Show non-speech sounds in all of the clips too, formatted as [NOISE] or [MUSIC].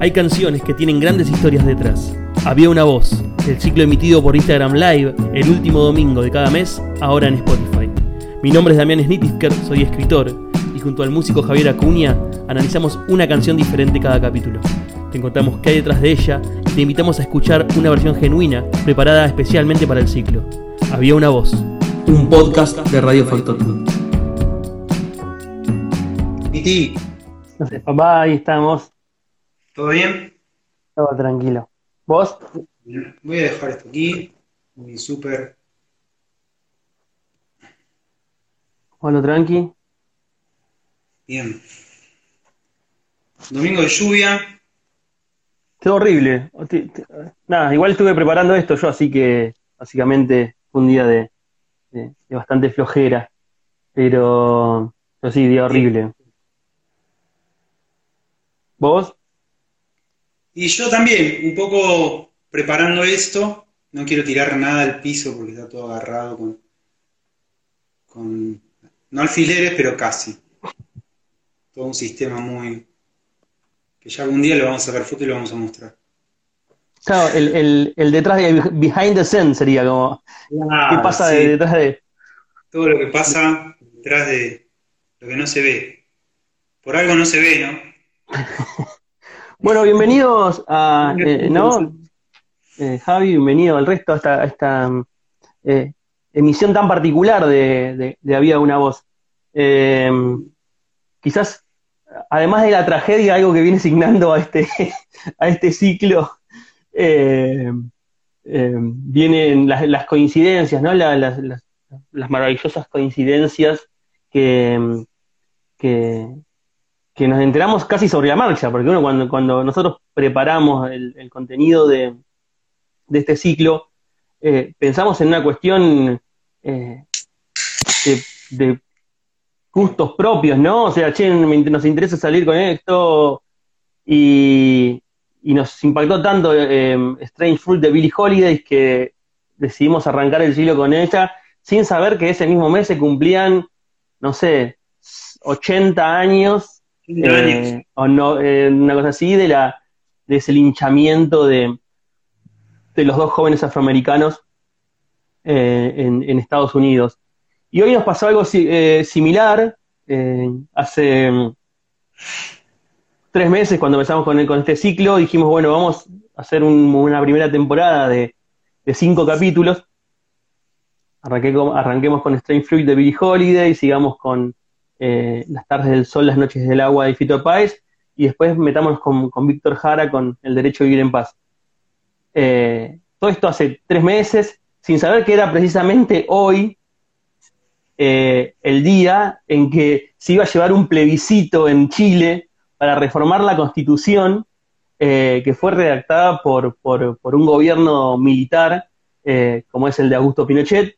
Hay canciones que tienen grandes historias detrás. Había una voz, el ciclo emitido por Instagram Live el último domingo de cada mes, ahora en Spotify. Mi nombre es Damián Snitisker, soy escritor y junto al músico Javier Acuña analizamos una canción diferente cada capítulo. Te contamos qué hay detrás de ella y te invitamos a escuchar una versión genuina preparada especialmente para el ciclo. Había una voz. Un podcast de Radio Factotum. Piti, No sé, papá, ahí estamos. ¿Todo bien? Todo tranquilo. ¿Vos? Voy a dejar esto aquí. Mi súper. Bueno, tranqui. Bien. Domingo de lluvia. Quedó horrible. Nada, igual estuve preparando esto yo, así que básicamente fue un día de, de- de bastante flojera. Pero, pero sí, día horrible. ¿Vos? Y yo también, un poco preparando esto. No quiero tirar nada al piso porque está todo agarrado con, con no alfileres, pero casi. Todo un sistema muy. que ya algún día lo vamos a sacar foto y lo vamos a mostrar. Claro, el, el, el detrás de behind the scene sería como, ¿qué pasa sí. de- detrás de...? todo lo que pasa detrás de lo que no se ve. Por algo no se ve, ¿no? [LAUGHS] Bueno, bienvenidos a, eh, ¿no? Eh, Javi, bienvenido al resto a esta, a esta eh, emisión tan particular de, de, de Había una voz. Quizás, además de la tragedia, algo que viene signando a este, [LAUGHS] a este ciclo, vienen las, las coincidencias, ¿no? La- las, las- las maravillosas coincidencias que, que, que nos enteramos casi sobre la marcha, porque uno cuando, cuando nosotros preparamos el, el contenido de, de este ciclo, eh, pensamos en una cuestión eh, de, de gustos propios, ¿no? O sea, che, nos interesa salir con esto y, y nos impactó tanto eh, Strange Fruit de Billie Holiday que decidimos arrancar el ciclo con ella sin saber que ese mismo mes se cumplían, no sé, 80 años eh, o no, eh, una cosa así, de, la, de ese linchamiento de, de los dos jóvenes afroamericanos eh, en, en Estados Unidos. Y hoy nos pasó algo si- similar, hace mm, tres meses cuando empezamos con, el- con este ciclo, dijimos, bueno, vamos a hacer un- una primera temporada de, de cinco capítulos. Arranqué arranquemos con Strange Fruit de Billie Holiday, sigamos con eh, Las tardes del sol, las noches del agua de Fito Páez, y después metámonos con, con Víctor Jara con El derecho a vivir en paz. Eh, todo esto hace tres meses, sin saber que era precisamente hoy eh, el día en que se iba a llevar un plebiscito en Chile para reformar la constitución, que fue redactada por, por, por un gobierno militar, como es el de Augusto Pinochet,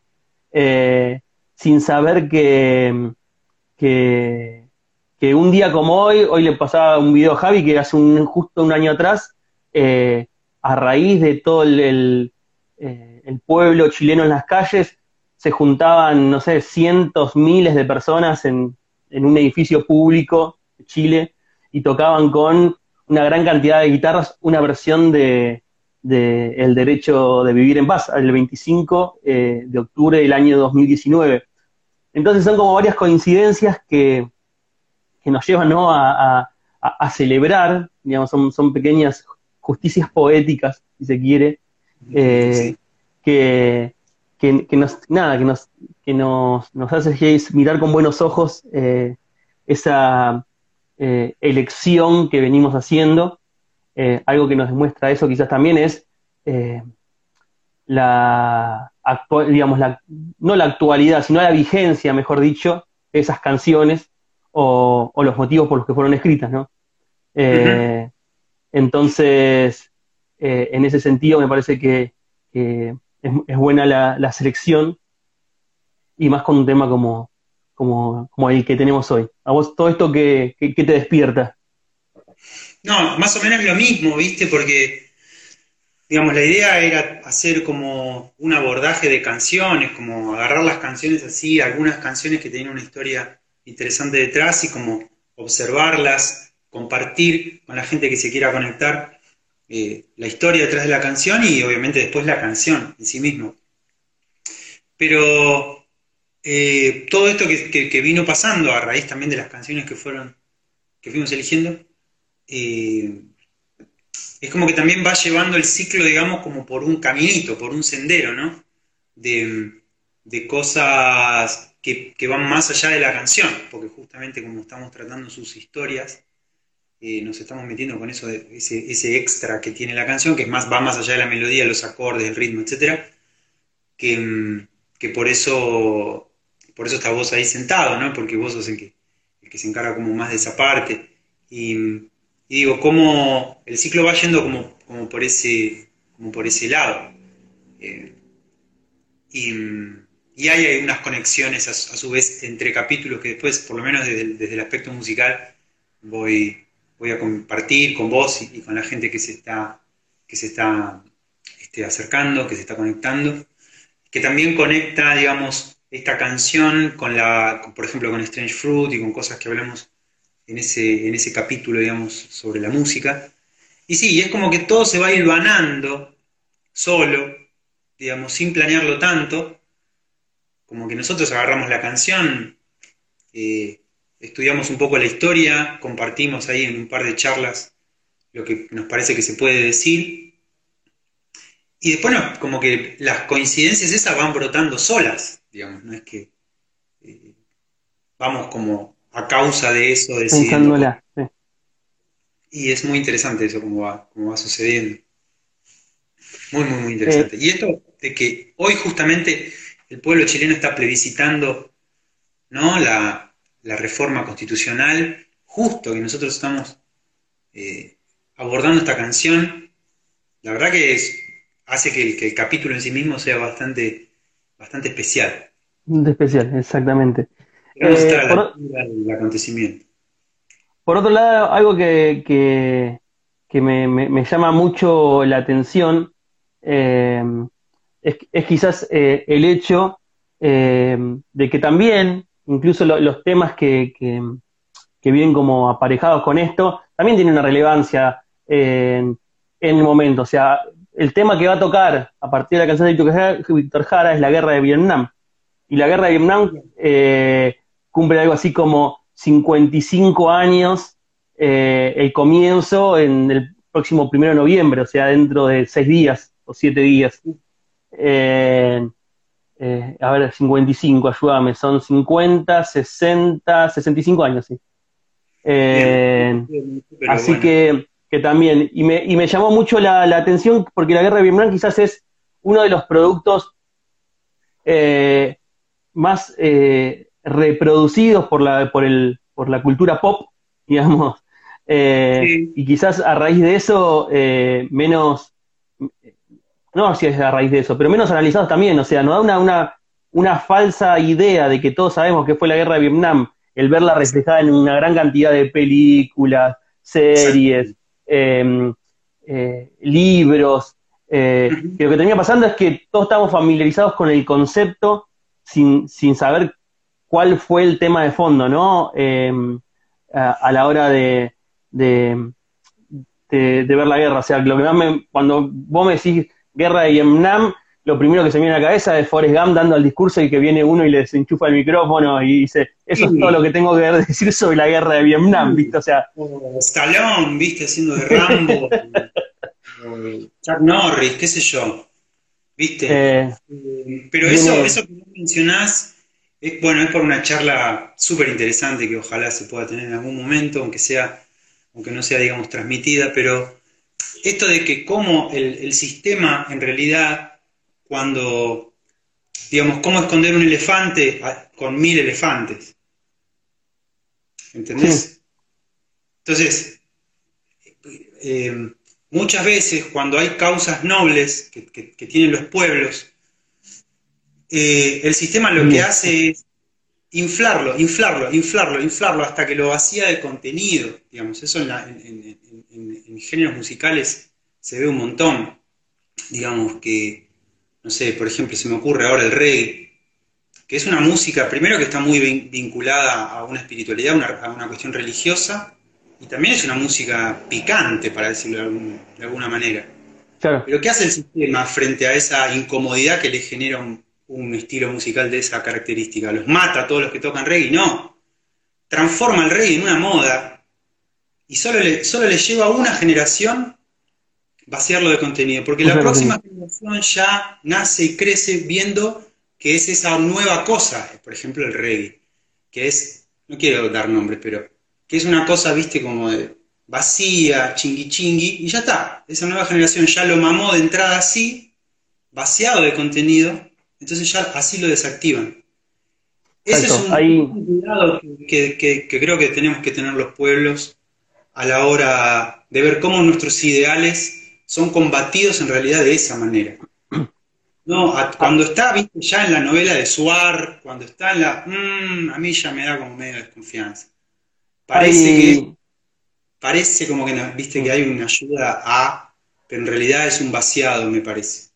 sin saber que, que, un día como hoy, hoy le pasaba un video a Javi que hace un, justo un año atrás, eh, a raíz de todo eh, el pueblo chileno en las calles, se juntaban, no sé, cientos, miles de personas en, un edificio público de Chile y tocaban con una gran cantidad de guitarras una versión de, de El derecho de vivir en paz, el 25 eh, de octubre del año 2019. Entonces son como varias coincidencias que, que nos llevan ¿no? a, a- celebrar, digamos, son, son pequeñas justicias poéticas, si se quiere, eh, Sí. que, que, que nos, nada, que nos, que nos, nos hace mirar con buenos ojos eh, esa eh, elección que venimos haciendo. Algo que nos demuestra eso quizás también es la actual, digamos, la, no la actualidad, sino la vigencia, mejor dicho, de esas canciones o, los motivos por los que fueron escritas, ¿no? Eh, Entonces, eh, en ese sentido me parece que, es buena la, la selección y más con un tema como, como, como el que tenemos hoy. ¿A vos todo esto que, que, que te despierta? No, más o menos lo mismo, ¿viste? Porque, digamos, la idea era hacer como un abordaje de canciones, como agarrar las canciones así, algunas canciones que tenían una historia interesante detrás y como observarlas compartir con la gente que se quiera conectar eh, la historia detrás de la canción y obviamente después la canción en sí mismo. Pero eh, todo esto que, vino pasando a raíz también de las canciones que fueron, que fuimos eligiendo, eh, es como que también va llevando el ciclo, digamos, como por un caminito, por un sendero, ¿no? De, cosas que, van más allá de la canción, porque justamente como estamos tratando sus historias, eh, nos estamos metiendo con eso, de, ese, extra que tiene la canción, que es más, va más allá de la melodía, los acordes, el ritmo, etcétera, que, que por eso por eso está vos ahí sentado, ¿no? Porque vos sos el que, el que se encarga como más de esa parte. Y, digo, cómo el ciclo va yendo como, como, por, ese, como por ese lado. Eh, y, hay unas conexiones a, su vez entre capítulos que después, por lo menos desde el, aspecto musical, voy, voy a compartir con vos y, con la gente que se está, que se está este, acercando, que se está conectando, que también conecta, digamos, esta canción con la, por ejemplo, con Strange Fruit y con cosas que hablamos en ese, en ese capítulo, digamos, sobre la música. Y sí, es como que todo se va hilvanando solo, digamos, sin planearlo tanto, como que nosotros agarramos la canción, eh, estudiamos un poco la historia, compartimos ahí en un par de charlas lo que nos parece que se puede decir, y después como que las coincidencias esas van brotando solas, digamos, no es que eh, vamos como a causa de eso decidiendo. Y es muy interesante eso como va, va sucediendo. Muy, muy, muy interesante. Y esto de que hoy justamente el pueblo chileno está plebiscitando ¿no? la, reforma constitucional, justo que nosotros estamos eh, abordando esta canción, la verdad que es, hace que el, que el capítulo en sí mismo sea bastante bastante especial. De especial, exactamente. Eh, por, el acontecimiento. Por otro lado, algo que, me, llama mucho la atención eh, es, quizás eh, el hecho de que también, incluso los temas que, vienen como aparejados con esto, también tienen una relevancia en, en el momento. O sea, el tema que va a tocar a partir de la canción de Víctor Jara es la guerra de Vietnam. Y la guerra de Vietnam eh, cumple algo así como 55 años eh, el comienzo en el próximo primero de noviembre, o sea, dentro de seis días o siete días. Eh, a ver, 55, ayúdame, son 50, 60, 65 años, sí. así que que también, y me, y me llamó mucho la, atención porque la guerra de Vietnam quizás es uno de los productos eh, más eh, reproducidos por la, por, el, por la cultura pop, [LAUGHS] digamos, eh, y quizás a raíz de eso menos, no si es a raíz de eso, pero menos analizados también, o sea, nos da una, una, una falsa idea de que todos sabemos que fue la guerra de Vietnam, el verla reflejada en una gran cantidad de películas, series, Em, eh, libros. Eh, lo que tenía pasando es que todos estamos familiarizados con el concepto sin, sin saber cuál fue el tema de fondo, ¿no? Em, a, la hora de, de, ver la guerra. O sea, lo que más me, cuando vos me decís guerra de Vietnam, lo primero que se me viene a la cabeza es Forrest Gump dando el discurso y que viene uno y le desenchufa el micrófono y dice, eso es todo lo que tengo que [LAUGHS] decir sobre la guerra de Vietnam, ¿viste? O sea... Stallone, ¿viste? Haciendo de Rambo. [LAUGHS] Chuck Norris, qué sé yo. ¿Viste? Eh, Pero eso, eso que mencionás, es, bueno, es por una charla súper interesante que ojalá se pueda tener en algún momento, aunque sea, aunque no sea, digamos, transmitida, pero esto de que cómo el, el sistema en realidad cuando, digamos, cómo esconder un elefante con mil elefantes. ¿Entendés? Entonces, eh, muchas veces cuando hay causas nobles que, tienen los pueblos, eh, el sistema lo que hace es inflarlo, inflarlo, inflarlo, inflarlo hasta que lo vacía de contenido. Digamos, eso en, en géneros musicales se ve un montón. Digamos que no sé, por ejemplo, se me ocurre ahora el reggae, que es una música, primero que está muy vinculada a una espiritualidad, a una cuestión religiosa, y también es una música picante, para decirlo de, alguna manera. Pero ¿qué hace el sistema frente a esa incomodidad que le genera un, un estilo musical de esa característica? ¿Los mata a todos los que tocan reggae? No. Transforma el reggae en una moda y solo le, solo le lleva a una generación vaciarlo de contenido, porque la próxima generación ya nace y crece viendo que es esa nueva cosa, por ejemplo el reggae, que es, no quiero dar nombres, pero que es una cosa, viste, como de vacía, chingui chingui, y ya está, esa nueva generación ya lo mamó de entrada así, vaciado de contenido, entonces ya así lo desactivan. Ese es un, cuidado que, que creo que tenemos que tener los pueblos a la hora de ver cómo nuestros ideales son combatidos en realidad de esa manera. No, cuando está ¿viste? ya en la novela de Suar, cuando está en la... Mm, a mí ya me da como medio desconfianza. Parece que... Parece como que, viste, que hay una ayuda a, pero en realidad es un vaciado, me parece.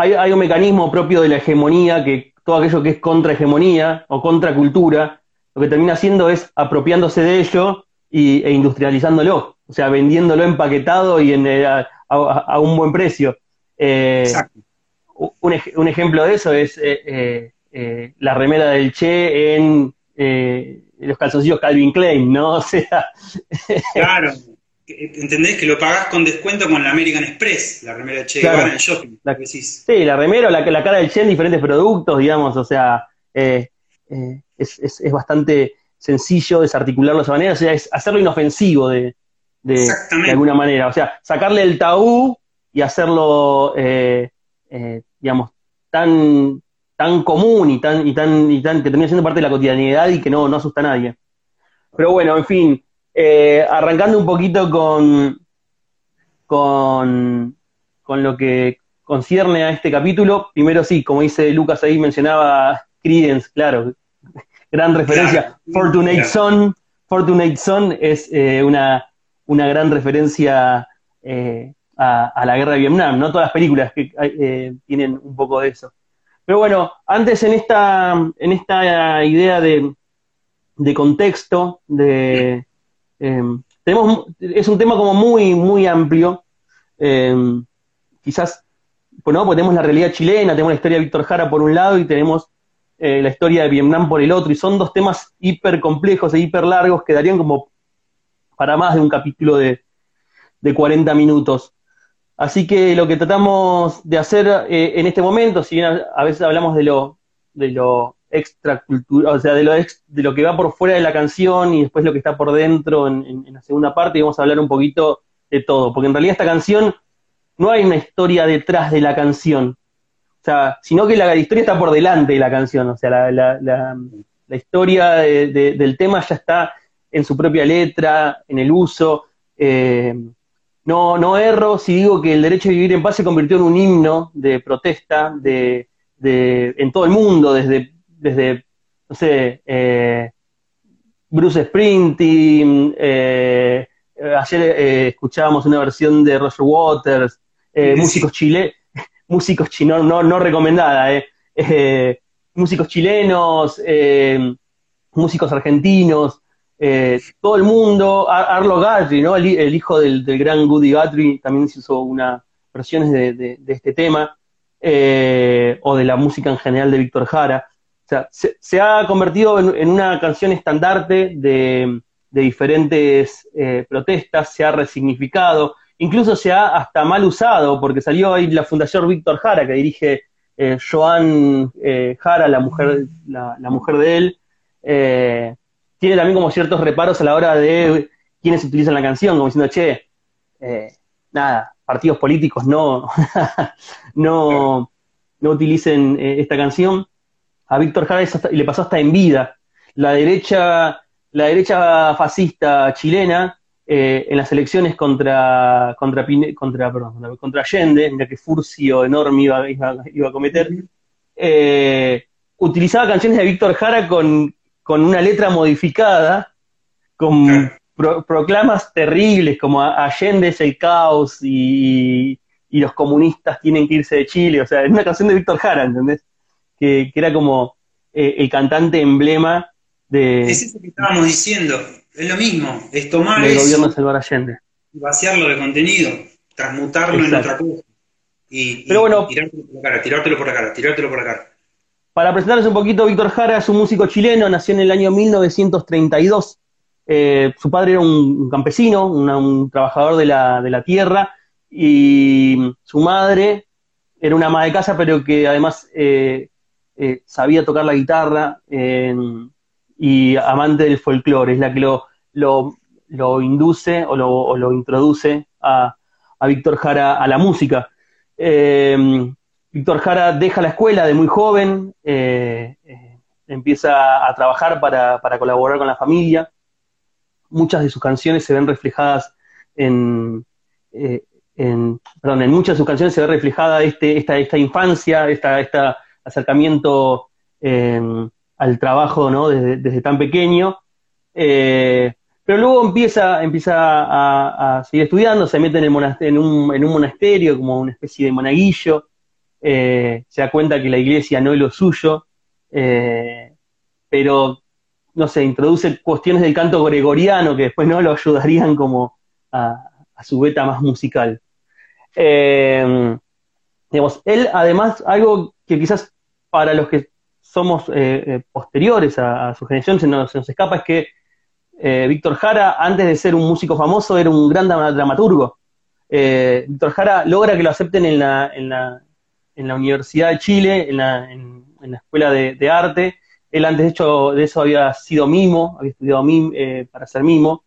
Hay, hay un mecanismo propio de la hegemonía, que todo aquello que es contra hegemonía o contra cultura, lo que termina haciendo es apropiándose de ello y, e industrializándolo, o sea, vendiéndolo empaquetado y en, eh, a, un buen precio. Eh, un, un, ejemplo de eso es eh, eh, la remera del Che en los calzoncillos Calvin Klein, ¿no? [LAUGHS] O sea. claro. ¿Entendés? Que lo pagás con descuento con la American Express, la remera del Che claro, en el shopping. La, sí, la remera o la, la, cara del Che en diferentes productos, digamos, o sea, es, es, es, bastante sencillo desarticularlo de esa manera, o sea, es hacerlo inofensivo de, de, alguna manera. O sea, sacarle el tabú y hacerlo, eh, eh, digamos, tan, tan común y tan, y tan, y tan, que termina siendo parte de la cotidianidad y que no, no asusta a nadie. Pero bueno, en fin, eh, arrancando un poquito con, con, con lo que concierne a este capítulo, primero sí, como dice Lucas ahí, mencionaba Credence, claro, gran referencia. Fortunate Son, Fortunate Son es una una gran referencia eh, a, la guerra de Vietnam, ¿no? Todas las películas que eh, tienen un poco de eso. Pero bueno, antes en esta, en esta idea de, contexto, de, em, tenemos, es un tema como muy, muy amplio. Em, quizás, bueno, pues tenemos la realidad chilena, tenemos la historia de Víctor Jara por un lado y tenemos eh, la historia de Vietnam por el otro, y son dos temas hiper complejos e hiper largos que darían como para más de un capítulo de, de 40 minutos. Así que lo que tratamos de hacer eh, en este momento, si bien a, veces hablamos de lo, de lo extracultural, o sea, de lo, de lo que va por fuera de la canción y después lo que está por dentro en, la segunda parte, y vamos a hablar un poquito de todo, porque en realidad esta canción no hay una historia detrás de la canción, o sea, sino que la, historia está por delante de la canción, o sea, la, la, la, historia del tema ya está en su propia letra, en el uso. Eh, no, no erro si digo que el derecho a vivir en paz se convirtió en un himno de protesta de, de en todo el mundo, desde, desde no sé, eh, Bruce Sprinting, eh, ayer escuchábamos una versión de Roger Waters, músicos chilenos, [LAUGHS] músicos chilenos, no, no recomendada, músicos chilenos, músicos argentinos, eh, todo el mundo, Arlo Guthrie, ¿no? el, hijo del, gran Goody Guthrie, también se hizo una versiones de, este tema, eh, o de la música en general de Víctor Jara. Sea, se, ha convertido en, una canción estandarte de, diferentes eh, protestas, se ha resignificado, incluso se ha hasta mal usado, porque salió ahí la Fundación Víctor Jara, que dirige Joan Jara, la mujer, la, mujer de él, tiene también como ciertos reparos a la hora de quienes utilizan la canción, como diciendo, che, eh, nada, partidos políticos no, [LAUGHS] no, no utilicen eh, esta canción. A Víctor Jara le pasó hasta en vida. La derecha, la derecha fascista chilena, eh, en las elecciones contra, contra, contra, perdón, contra Allende, mira que furcio enorme iba, iba, a cometer, utilizaba canciones de Víctor Jara con, con una letra modificada, con proclamas terribles como Allende es el caos y, los comunistas tienen que irse de Chile, o sea, es una canción de Víctor Jara, ¿entendés? Que, era como eh, el cantante emblema de... Es eso que estábamos diciendo, es lo mismo, es tomar eso gobierno Salvador Allende. y vaciarlo de contenido, transmutarlo en otra cosa. Y, y Pero bueno- tirártelo por la cara, tirártelo por la cara, tirártelo por la cara. Para presentarles un poquito, Víctor Jara es un músico chileno, nació en el año 1932. Eh, su padre era un, un campesino, una- un trabajador de la, de la tierra, y su madre era una ama de casa, pero que además eh, eh, sabía tocar la guitarra eh, y amante del folclore, es la que lo, lo, induce o lo, lo introduce a, a Víctor Jara a la música. Eh, Víctor Jara deja la escuela de muy joven, empieza a trabajar para, para colaborar con la familia. Muchas de sus canciones se ven reflejadas en, en- perdón, en muchas de sus canciones se ve reflejada este, esta, esta infancia, esta, este acercamiento eh, al trabajo ¿no? desde, tan pequeño. Eh, pero luego empieza, empieza a, seguir estudiando, se mete en, un, monasterio como una especie de monaguillo, eh, se da cuenta que la iglesia no es lo suyo, eh, pero, no sé, introduce cuestiones del canto gregoriano que después no lo ayudarían como a, su beta más musical. Digamos, él además, algo que quizás para los que somos eh, eh, posteriores a, su generación se nos, se nos escapa es que eh, Víctor Jara, antes de ser un músico famoso, era un gran drama- dramaturgo. Eh, Víctor Jara logra que lo acepten en la, en la, en la Universidad de Chile, en la, en, en la Escuela de, Arte. Él antes de, hecho, de eso había sido mimo, había estudiado mim, eh, para ser mimo.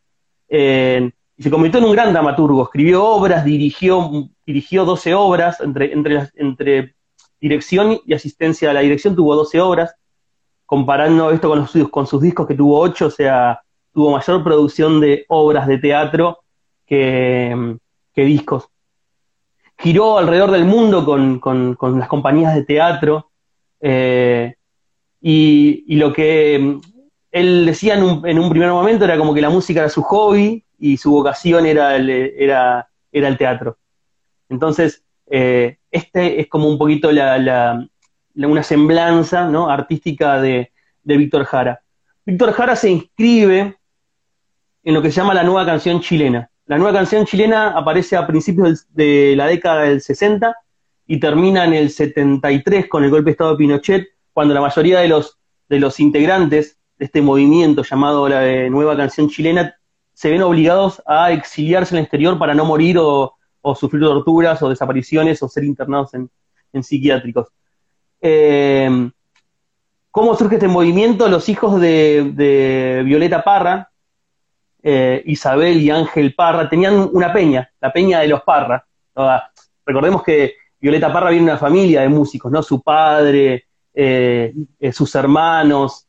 Se convirtió en un gran dramaturgo. Escribió obras, dirigió, dirigió 12 obras, entre, entre, entre dirección y asistencia a la dirección tuvo 12 obras. Comparando esto con, los, con sus discos que tuvo 8, o sea, tuvo mayor producción de obras de teatro que, que discos. Giró alrededor del mundo con, con- con las compañías de teatro eh, y, y lo que mm, él decía en un, en un primer momento era como que la música era su hobby y su vocación era el, era, era el teatro. Entonces, eh, este es como un poquito la, la- la- una semblanza ¿no? artística de, de Víctor Jara. Víctor Jara se inscribe en lo que se llama la nueva canción chilena. La nueva canción chilena aparece a principios de la década del 60 y termina en el 73 con el golpe de Estado de Pinochet, cuando la mayoría de los, de los integrantes de este movimiento llamado la eh, nueva canción chilena se ven obligados a exiliarse en el exterior para no morir o, sufrir torturas o desapariciones o ser internados en, psiquiátricos. Eh, ¿Cómo surge este movimiento? Los hijos de, Violeta Parra, eh, Isabel y Ángel Parra, tenían una peña, la peña de los Parra. ¿no? Recordemos que Violeta Parra viene de una familia de músicos, ¿no? Su padre, eh, eh, sus hermanos,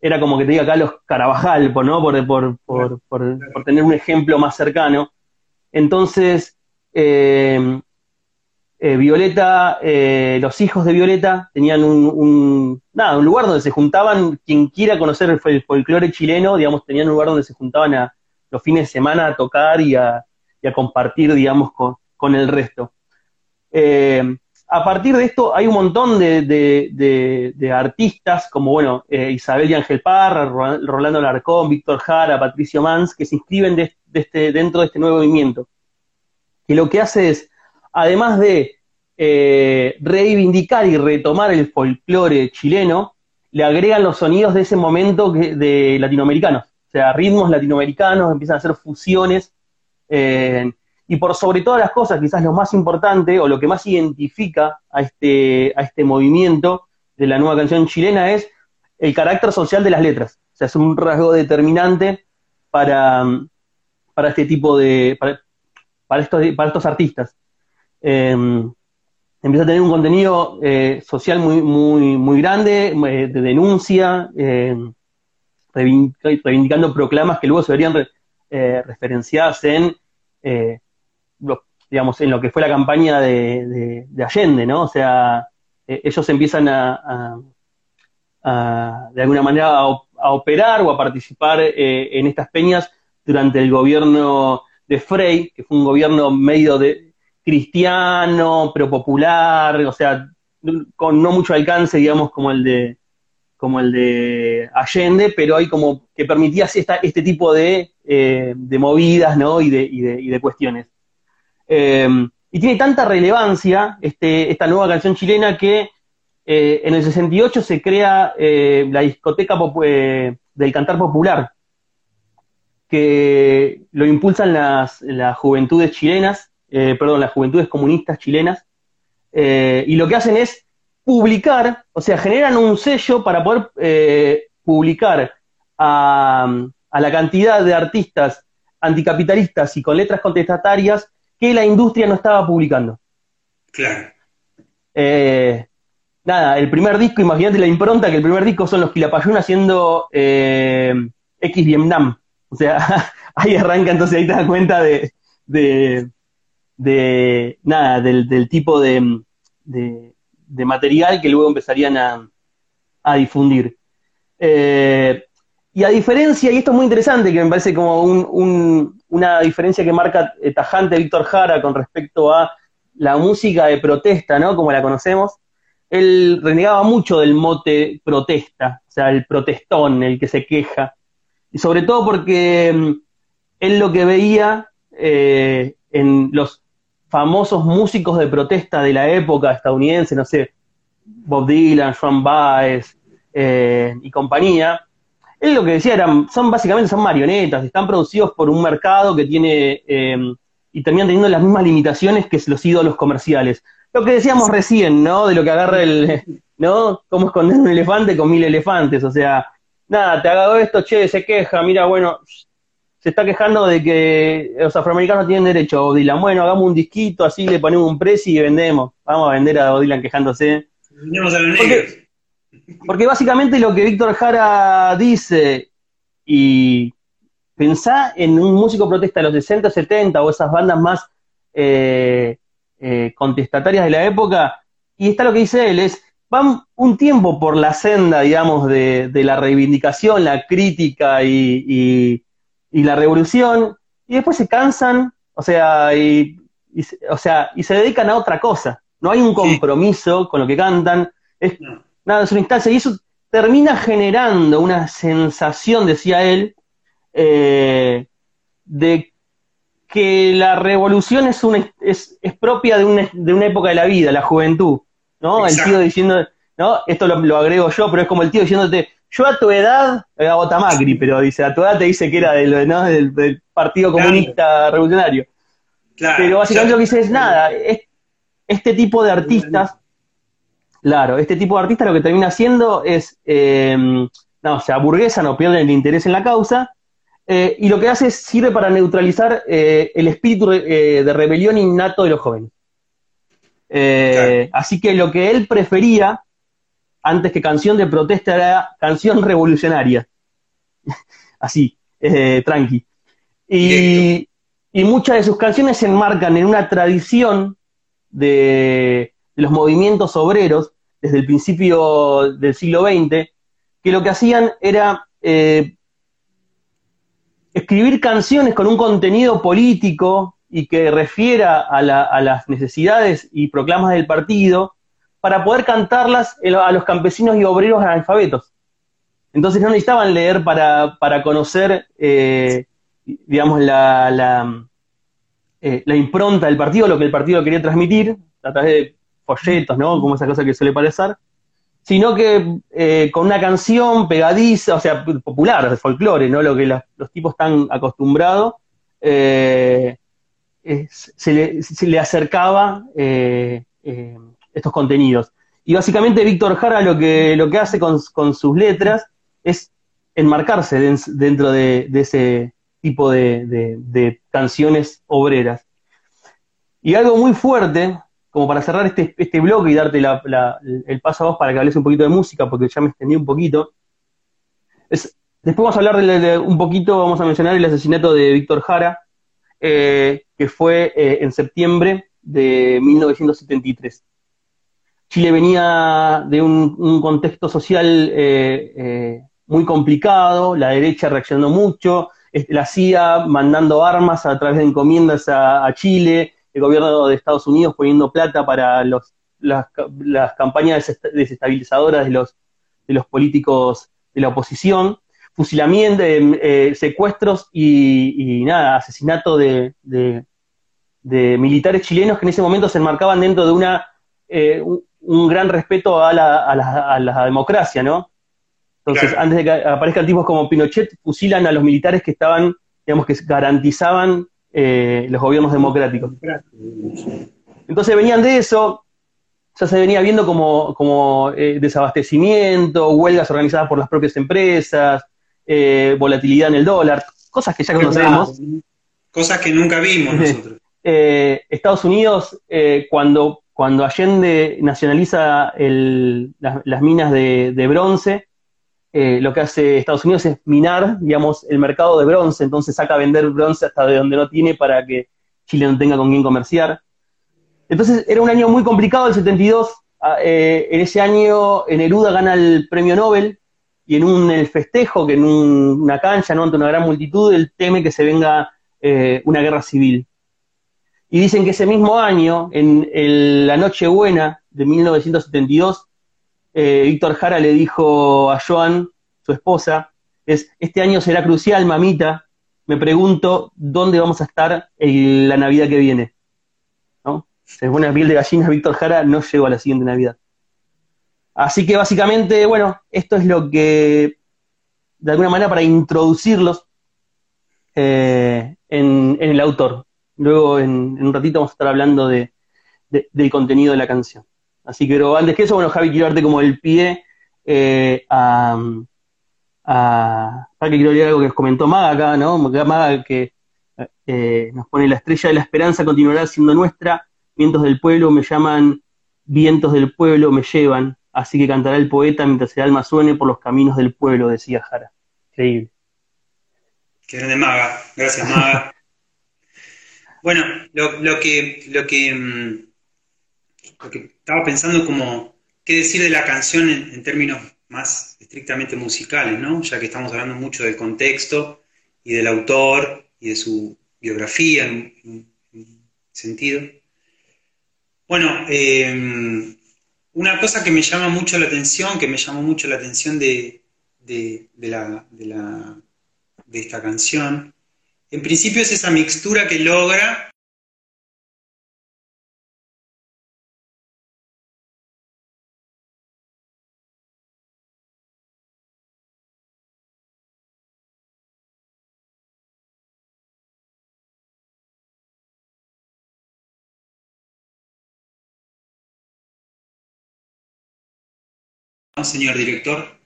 era como que te diga acá los Carabajal, por, ¿no? Por, por, por, por, tener un ejemplo más cercano. Entonces, eh, eh, Violeta, eh, los hijos de Violeta tenían un, un- lugar donde se juntaban, quien quiera conocer el, el folclore chileno, digamos, tenían un lugar donde se juntaban los fines de semana a tocar y a, a compartir, digamos, con, con el resto. A partir de esto hay un montón de, artistas, como bueno, eh, Isabel y Ángel Parra, Ro- Rolando Larcón, Víctor Jara, Patricio Mans, que se inscriben este- dentro de este nuevo movimiento. Que lo que hace es, además de eh, reivindicar y retomar el folclore chileno, le agregan los sonidos de ese momento de latinoamericanos. O sea, ritmos latinoamericanos, empiezan a hacer fusiones. eh, y por sobre todas las cosas, quizás lo más importante o lo que más identifica a este, a este movimiento de la nueva canción chilena es el carácter social de las letras. O sea, es un rasgo determinante para, para este tipo de. para, estos, para estos artistas. Eh, empieza a tener un contenido eh, social muy, muy, muy grande, eh, de denuncia, reivindica- reivindicando proclamas que luego se verían eh, referenciadas en, digamos, en lo que fue la campaña de, de- de Allende, ¿no? O sea, eh, ellos empiezan a, de alguna manera a, op- a operar o a participar eh, en estas peñas durante el gobierno de Frey, que fue un gobierno medio de cristiano, pero popular, o sea, con no mucho alcance, digamos, como el de como el de Allende, pero hay como que permitía esta, este tipo de, eh, de movidas ¿no? y, de, y, de, y de cuestiones. Eh, y tiene tanta relevancia este, esta nueva canción chilena que eh, en el 68 se crea eh, la discoteca eh, del cantar popular, que lo impulsan las, juventudes chilenas, perdón, las juventudes comunistas chilenas, y lo que hacen es publicar, o sea, generan un sello para poder publicar a la cantidad de artistas anticapitalistas y con letras contestatarias que la industria no estaba publicando. Claro. Eh, nada, el primer disco, imagínate la impronta que el primer disco son los Quilapayún haciendo eh, X Vietnam. O sea, [LAUGHS] ahí arranca, entonces ahí te das cuenta de, de, de nada, del, del tipo de, de, de, material que luego empezarían a, a difundir. Eh, y a diferencia, y esto es muy interesante, que me parece como un, un, una diferencia que marca eh, tajante Víctor Jara con respecto a la música de protesta, ¿no? Como la conocemos, él renegaba mucho del mote protesta, o sea, el protestón, el que se queja, y sobre todo porque mm, él lo que veía eh, en los famosos músicos de protesta de la época estadounidense, no sé, Bob Dylan, Joan Baez eh, y compañía, él lo que decía eran, son básicamente son marionetas, están producidos por un mercado que tiene eh, y terminan teniendo las mismas limitaciones que los ídolos comerciales. Lo que decíamos recién, ¿no? De lo que agarra el, [LAUGHS] ¿no? Cómo esconder un elefante con mil elefantes, o sea, nada, te hago esto, che, se queja, mira, bueno, se está quejando de que los afroamericanos tienen derecho a Bob Dylan. Bueno, hagamos un disquito, así le ponemos un precio y vendemos. Vamos a vender a Bob Dylan quejándose. Vendemos a los negros. Porque básicamente lo que Víctor Jara dice, y pensá en un músico protesta de los 60, 70 o esas bandas más eh, eh, contestatarias de la época, y está lo que dice él, es, van un tiempo por la senda, digamos, de, de la reivindicación, la crítica y, y, y, la revolución, y después se cansan, o sea, y, y, o sea, y se dedican a otra cosa. No hay un compromiso con lo que cantan, es. Nada, es una instancia, y eso termina generando una sensación, decía él, eh, de que la revolución es, una, es, es propia de una, de una, época de la vida, la juventud, ¿no? Exacto. El tío diciendo, ¿no? Esto lo, lo, agrego yo, pero es como el tío diciéndote, yo a tu edad, a Botamacri, pero dice, a tu edad te dice que era del, ¿no? del, del Partido Comunista claro. Revolucionario. Claro. Pero básicamente lo que dice es nada, es, este tipo de artistas, claro, este tipo de artistas lo que termina haciendo es, eh, no, o sea, burguesa, no pierden el interés en la causa, eh, y lo que hace es sirve para neutralizar eh, el espíritu de rebelión innato de los jóvenes. Claro. Así que lo que él prefería, antes que canción de protesta, era canción [LAUGHS] revolucionaria. Así, tranqui. Y, y, muchas de sus canciones se enmarcan en una tradición de, de los movimientos obreros desde el principio del siglo XX, que lo que hacían era eh, escribir canciones con un contenido político y que refiera a, la, a, las necesidades y proclamas del partido para poder cantarlas a los campesinos y obreros analfabetos. Entonces no necesitaban leer para, para conocer, eh, digamos, la, la, eh, la, impronta del partido, lo que el partido quería transmitir, a través de folletos, ¿no? Como esa cosa que suele parecer sino que eh, con una canción pegadiza, o sea, popular, de folclore, ¿no? Lo que los tipos están acostumbrados, eh, se, le, se, acercaba eh, estos contenidos. Y básicamente Víctor Jara lo que, lo que hace con, sus letras es enmarcarse de, dentro de, ese tipo de canciones obreras. Y algo muy fuerte, como para cerrar este, este bloque y darte el paso a vos para que hables un poquito de música, porque ya me extendí un poquito. Es, después vamos a hablar un poquito, vamos a mencionar el asesinato de Víctor Jara, eh, que fue eh, en septiembre de 1973. Chile venía de un, contexto social eh, muy complicado, la derecha reaccionó mucho, la CIA mandando armas a través de encomiendas a Chile, el gobierno de Estados Unidos poniendo plata para los, las, las campañas desestabilizadoras de los, los políticos de la oposición, fusilamiento, eh, secuestros y, nada, asesinato de, militares chilenos que en ese momento se enmarcaban dentro de una un, gran respeto a la, a la democracia, ¿no? Entonces, antes de que aparezcan tipos como Pinochet, fusilan a los militares que estaban, digamos, que garantizaban eh, los gobiernos democráticos. Entonces venían de eso, ya se venía viendo como, eh, desabastecimiento, huelgas organizadas por las propias empresas, eh, volatilidad en el dólar, cosas que ya conocemos. Cosas que nunca vimos nosotros. Estados Unidos, cuando, cuando Allende nacionaliza las, minas de bronce, eh, lo que hace Estados Unidos es minar, digamos, el mercado de bronce, entonces saca a vender bronce hasta de donde no tiene para que Chile no tenga con quién comerciar. Entonces era un año muy complicado el 72. Ah, eh, en ese año Neruda gana el premio Nobel y en un el festejo, que en una cancha, ¿no? ante una gran multitud, él teme que se venga eh, una guerra civil. Y dicen que ese mismo año, en la Nochebuena de 1972, eh, Víctor Jara le dijo a Joan, su esposa, es, este año será crucial, mamita, me pregunto dónde vamos a estar en la Navidad que viene. ¿No? Se pone piel de gallina, Víctor Jara no llegó a la siguiente Navidad. Así que básicamente, bueno, esto es lo que, de alguna manera, para introducirlos eh, en, el autor. Luego, en, un ratito, vamos a estar hablando de, del contenido de la canción. Así que, pero antes que eso, bueno, Javi, quiero darte como el pie eh, a, a, que quiero leer algo que comentó Maga acá, ¿no? Maga que eh, nos pone la estrella de la esperanza continuará siendo nuestra, vientos del pueblo me llaman, vientos del pueblo me llevan, así que cantará el poeta mientras el alma suene por los caminos del pueblo, decía Jara. Increíble. Qué grande Maga, gracias Maga. [LAUGHS] bueno, lo, lo que, lo que mm, porque estaba pensando como qué decir de la canción en, términos más estrictamente musicales, ¿no? Ya que estamos hablando mucho del contexto y del autor y de su biografía en, sentido. Bueno, eh, una cosa que me llama mucho la atención, que me llamó mucho la atención de, la, de esta canción, en principio es esa mixtura que logra señor director.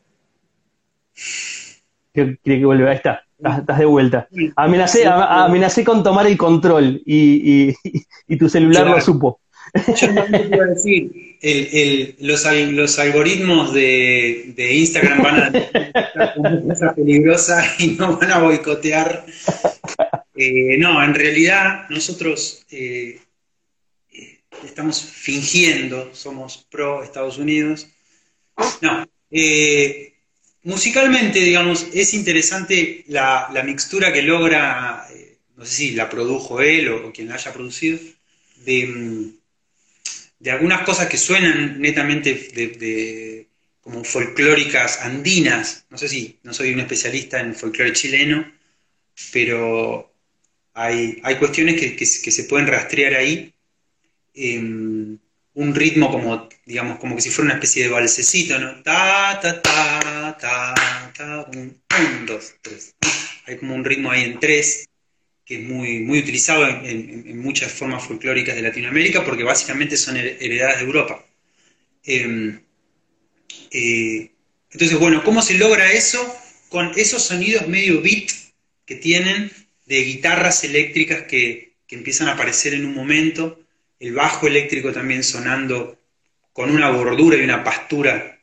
Quiere que vuelva, ahí está, estás de vuelta. Amenacé, amenacé con tomar el control y, [LAUGHS] tu celular lo supo. Yo también iba a decir, los, los, algoritmos de, Instagram van a estar cosa peligrosa y no van a boicotear. Eh, no, en realidad nosotros eh, eh, estamos fingiendo, somos pro Estados Unidos, no. Eh, musicalmente, digamos, es interesante la, mixtura que logra, eh, no sé si la produjo él o, quien la haya producido, de, algunas cosas que suenan netamente de, como folclóricas andinas. No sé si, no soy un especialista en folclore chileno, pero hay, hay cuestiones que, se pueden rastrear ahí. Em, un ritmo como, digamos, como que si fuera una especie de balsecito, ¿no? Ta, ta, ta, ta, ta, un, dos, tres. Hay como un ritmo ahí en tres, que es muy, muy utilizado en, muchas formas folclóricas de Latinoamérica, porque básicamente son heredadas de Europa. Em, eh, entonces, bueno, ¿cómo se logra eso? Con esos sonidos medio beat que tienen de guitarras eléctricas que, que empiezan a aparecer en un momento el bajo eléctrico también sonando con una bordura y una pastura,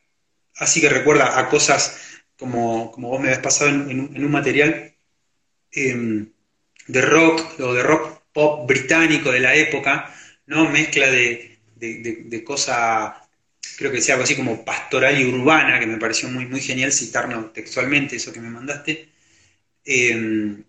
así que recuerda a cosas como, como vos me habías pasado en, un material em, de rock o de rock pop británico de la época, ¿no? Mezcla de, de, cosa, creo que decía algo así como pastoral y urbana, que me pareció muy, muy genial citarnos textualmente eso que me mandaste. Em,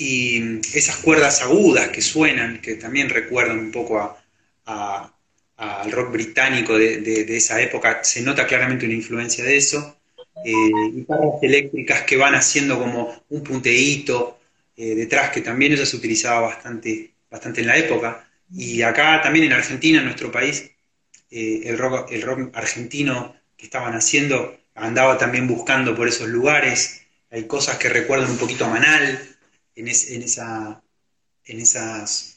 y esas cuerdas agudas que suenan, que también recuerdan un poco al rock británico de, esa época, se nota claramente una influencia de eso. Eh, guitarras eléctricas que van haciendo como un punteíto eh, detrás, que también eso se utilizaba bastante, bastante en la época. Y acá también en Argentina, en nuestro país, eh, el, rock, el rock argentino que estaban haciendo andaba también buscando por esos lugares. Hay cosas que recuerdan un poquito a Manal en, esa, en esas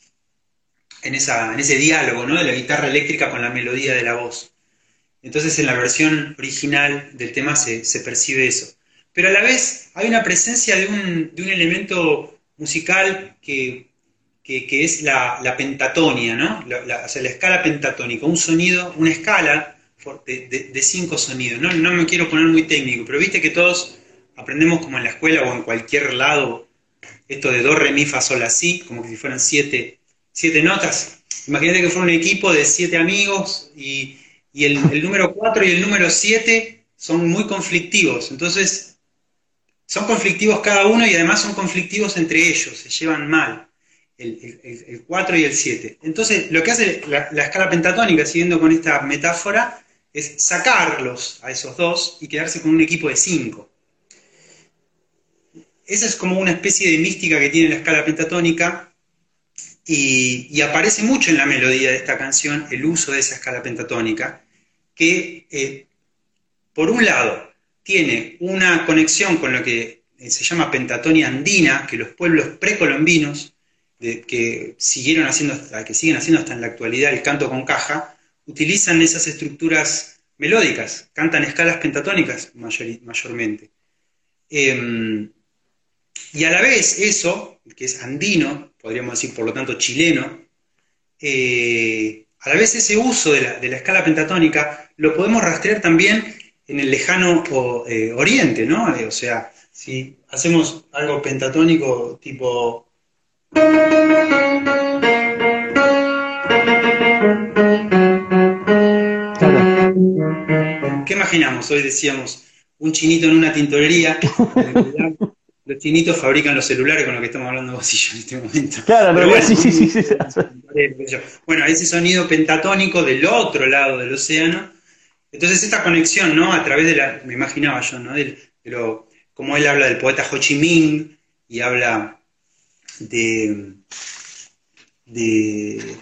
en, esa, en ese diálogo ¿no? de la guitarra eléctrica con la melodía de la voz. Entonces en la versión original del tema se, percibe eso. Pero a la vez hay una presencia de un, elemento musical que, es la, pentatonia, ¿no? La, la escala pentatónica, un sonido, una escala de, cinco sonidos. ¿no? no me quiero poner muy técnico, pero viste que todos aprendemos como en la escuela o en cualquier lado esto de do, re, mi, fa, sol, así, como que si fueran siete, siete notas. Imagínate que fuera un equipo de siete amigos y, el, número cuatro y el número siete son muy conflictivos. Entonces, son conflictivos cada uno y además son conflictivos entre ellos, se llevan mal. El, cuatro y el siete. Entonces, lo que hace la escala pentatónica, siguiendo con esta metáfora, es sacarlos a esos dos y quedarse con un equipo de cinco. Esa es como una especie de mística que tiene la escala pentatónica, y, aparece mucho en la melodía de esta canción el uso de esa escala pentatónica, que eh, por un lado tiene una conexión con lo que eh, se llama pentatonia andina, que los pueblos precolombinos, que, siguieron haciendo, que siguen haciendo hasta en la actualidad el canto con caja, utilizan esas estructuras melódicas, cantan escalas pentatónicas mayormente. Em, y a la vez eso, que es andino, podríamos decir por lo tanto chileno, eh, a la vez ese uso de la, escala pentatónica lo podemos rastrear también en el lejano eh, oriente, ¿no? Eh, o sea, si hacemos algo pentatónico tipo... ¿Qué imaginamos? Hoy decíamos un chinito en una tintorería, [LAUGHS] los chinitos fabrican los celulares con lo que estamos hablando vos y yo en este momento. Claro, pero bueno, sí, sí, sí, [LAUGHS] Bueno, ese sonido pentatónico del otro lado del océano. Entonces esta conexión, ¿no? A través de la, me imaginaba yo, ¿no? De, lo, como él habla del poeta Ho Chi Minh y habla de, de,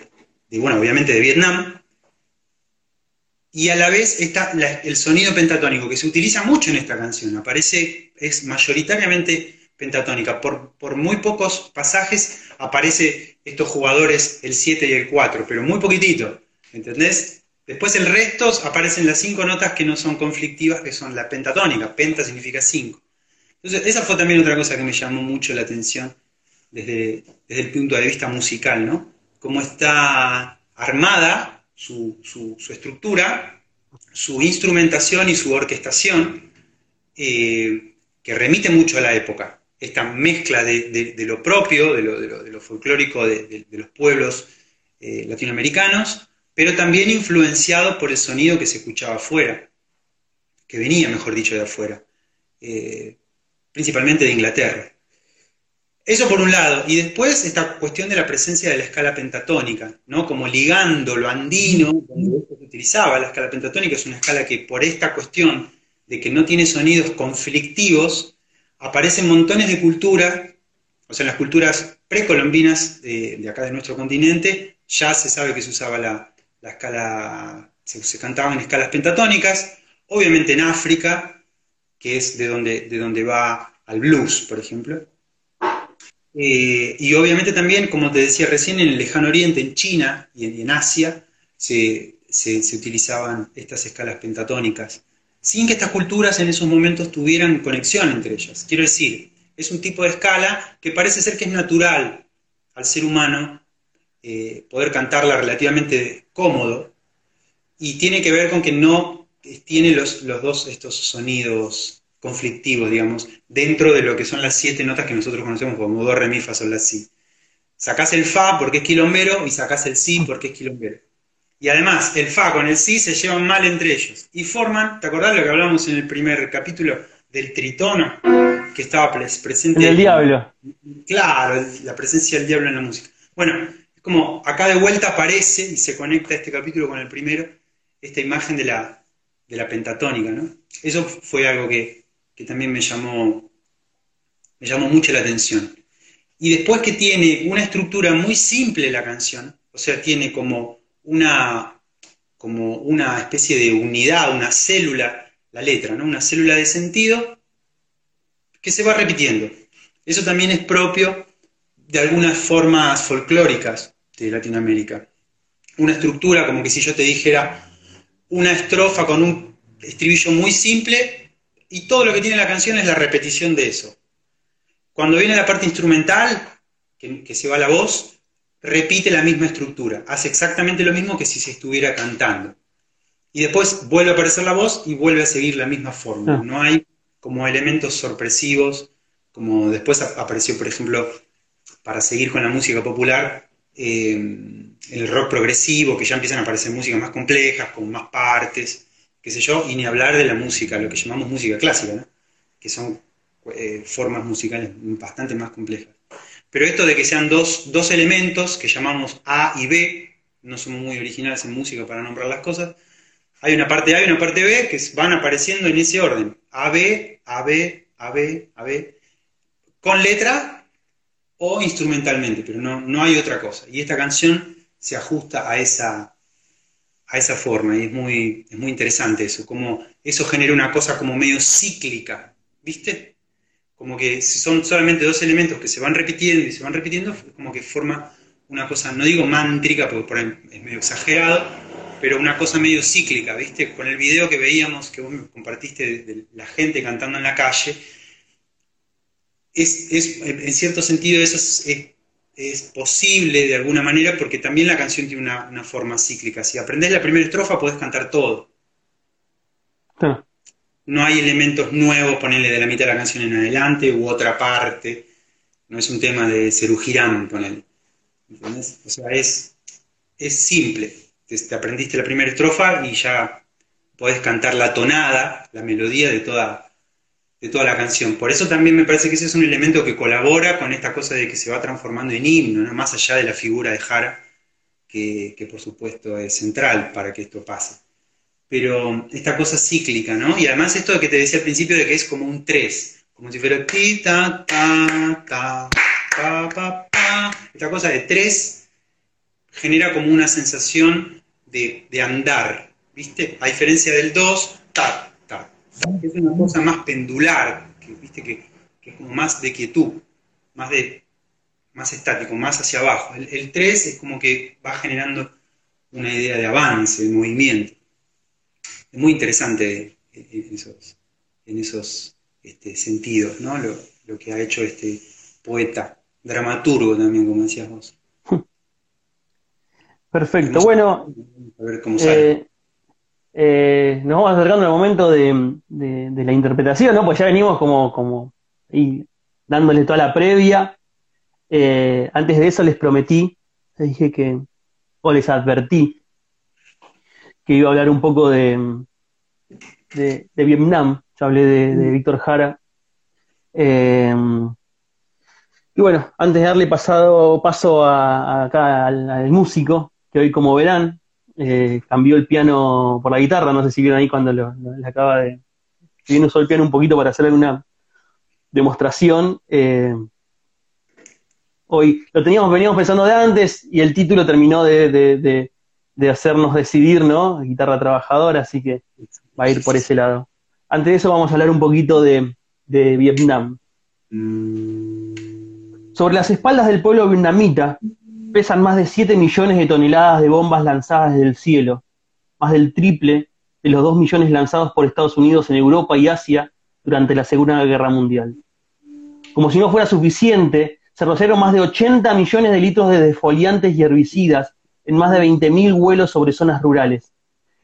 de bueno, obviamente de Vietnam, y a la vez está el sonido pentatónico, que se utiliza mucho en esta canción, aparece, es mayoritariamente pentatónica. Por, por muy pocos pasajes aparece estos jugadores, el 7 y el 4, pero muy poquitito, ¿entendés? Después el resto aparecen las cinco notas que no son conflictivas, que son la pentatónica, penta significa 5. Entonces, esa fue también otra cosa que me llamó mucho la atención desde, desde el punto de vista musical, ¿no? Cómo está armada su, estructura, su instrumentación y su orquestación, eh, que remite mucho a la época. Esta mezcla de, lo propio, de lo, folclórico de, los pueblos eh, latinoamericanos, pero también influenciado por el sonido que se escuchaba afuera, que venía, mejor dicho, de afuera, eh, principalmente de Inglaterra. Eso por un lado. Y después esta cuestión de la presencia de la escala pentatónica, ¿no? Como ligando lo andino, donde se utilizaba la escala pentatónica, es una escala que por esta cuestión de que no tiene sonidos conflictivos, aparecen montones de culturas, o sea, en las culturas precolombinas de, de acá de nuestro continente, ya se sabe que se usaba la, escala, se, se cantaban en escalas pentatónicas, obviamente en África, que es de donde, de donde va al blues, por ejemplo, eh, y obviamente también, como te decía recién, en el lejano oriente, en China y en, Asia, se, utilizaban estas escalas pentatónicas, sin que estas culturas en esos momentos tuvieran conexión entre ellas. Quiero decir, es un tipo de escala que parece ser que es natural al ser humano eh, poder cantarla relativamente cómodo, y tiene que ver con que no tiene los, los dos estos sonidos conflictivo, digamos, dentro de lo que son las siete notas que nosotros conocemos como do, re, mi, fa, sol, la, si. Sacás el fa porque es quilombero y sacás el si porque es quilombero. Y además, el fa con el si se llevan mal entre ellos. Y forman, ¿te acordás lo que hablamos en el primer capítulo del tritono? Que estaba presente. En el diablo. Claro, la presencia del diablo en la música. Bueno, como acá de vuelta aparece y se conecta este capítulo con el primero, esta imagen de la, de la pentatónica, ¿no? Eso fue algo que, que también me llamó, me llamó mucho la atención. Y después que tiene una estructura muy simple la canción, o sea, tiene como una, como una especie de unidad, una célula, la letra, ¿no? Una célula de sentido que se va repitiendo. Eso también es propio de algunas formas folclóricas de Latinoamérica. Una estructura como que si yo te dijera una estrofa con un estribillo muy simple y todo lo que tiene la canción es la repetición de eso. Cuando viene la parte instrumental, que, se va la voz, repite la misma estructura, hace exactamente lo mismo que si se estuviera cantando. Y después vuelve a aparecer la voz y vuelve a seguir la misma forma. Ah. No hay como elementos sorpresivos, como después apareció, por ejemplo, para seguir con la música popular, eh, el rock progresivo, que ya empiezan a aparecer músicas más complejas, con más partes, qué sé yo, y ni hablar de la música, lo que llamamos música clásica, que son eh, formas musicales bastante más complejas. Pero esto de que sean dos, dos elementos que llamamos A y B, no somos muy originales en música para nombrar las cosas, hay una parte A y una parte B que van apareciendo en ese orden. A, B, A, B, A, B, A, B, con letra o instrumentalmente, pero no, no hay otra cosa. Y esta canción se ajusta a esa, a esa forma y es muy, es muy interesante eso, como eso genera una cosa como medio cíclica, ¿viste? Como que si son solamente dos elementos que se van repitiendo y se van repitiendo, como que forma una cosa, no digo mántrica, porque por ahí es medio exagerado, pero una cosa medio cíclica, ¿viste? Con el video que veíamos, que vos me compartiste de, la gente cantando en la calle, es, en cierto sentido eso es, posible de alguna manera porque también la canción tiene una, forma cíclica. Si aprendes la primera estrofa podés cantar todo. No hay elementos nuevos, ponerle de la mitad de la canción en adelante u otra parte. No es un tema de Cerugirán, ponerle. ¿Entendés? O sea, es, es simple te, aprendiste la primera estrofa y ya podés cantar la tonada, la melodía de toda, de toda la canción. Por eso también me parece que ese es un elemento que colabora con esta cosa de que se va transformando en himno, más allá de la figura de Jara, que, por supuesto es central para que esto pase. Pero esta cosa cíclica, ¿no? Y además esto que te decía al principio de que es como un tres, como si fuera ta, ta, ta, pa, pa, pa. Esta cosa de tres genera como una sensación de, andar, ¿viste? A diferencia del 2, ta, ta, Es una cosa más pendular, que, ¿viste? Que, es como más de quietud, más, de, más estático, más hacia abajo. El, 3 es como que va generando una idea de avance, de movimiento. Es muy interesante en esos, en esos este, sentidos, ¿no? Lo, lo que ha hecho este poeta, dramaturgo también, como decías vos. [LAUGHS] Perfecto. Bueno, eh, eh, nos vamos acercando al momento de, la interpretación, ¿no? Pues ya venimos como, como dándole toda la previa. Eh, antes de eso les prometí, les dije que, o les advertí que iba a hablar un poco de, de, Vietnam. Yo hablé de, Víctor Jara. y bueno, antes de darle pasado, paso a, acá al músico, que hoy, como verán, eh, cambió el piano por la guitarra. No sé si vieron ahí cuando lo, le acaba de. Viene usó el piano un poquito para hacer una demostración. Eh, hoy lo teníamos, veníamos pensando de antes y el título terminó de, hacernos decidir, ¿no? Guitarra trabajadora, así que va a ir por ese lado. Antes de eso vamos a hablar un poquito de, de Vietnam. Mm. Sobre las espaldas del pueblo vietnamita pesan más de 7 millones de toneladas de bombas lanzadas desde el cielo, más del triple de los 2 millones lanzados por Estados Unidos en Europa y Asia durante la Segunda Guerra Mundial. Como si no fuera suficiente, se rociaron más de 80 millones de litros de desfoliantes y herbicidas en más de 20.000 vuelos sobre zonas rurales,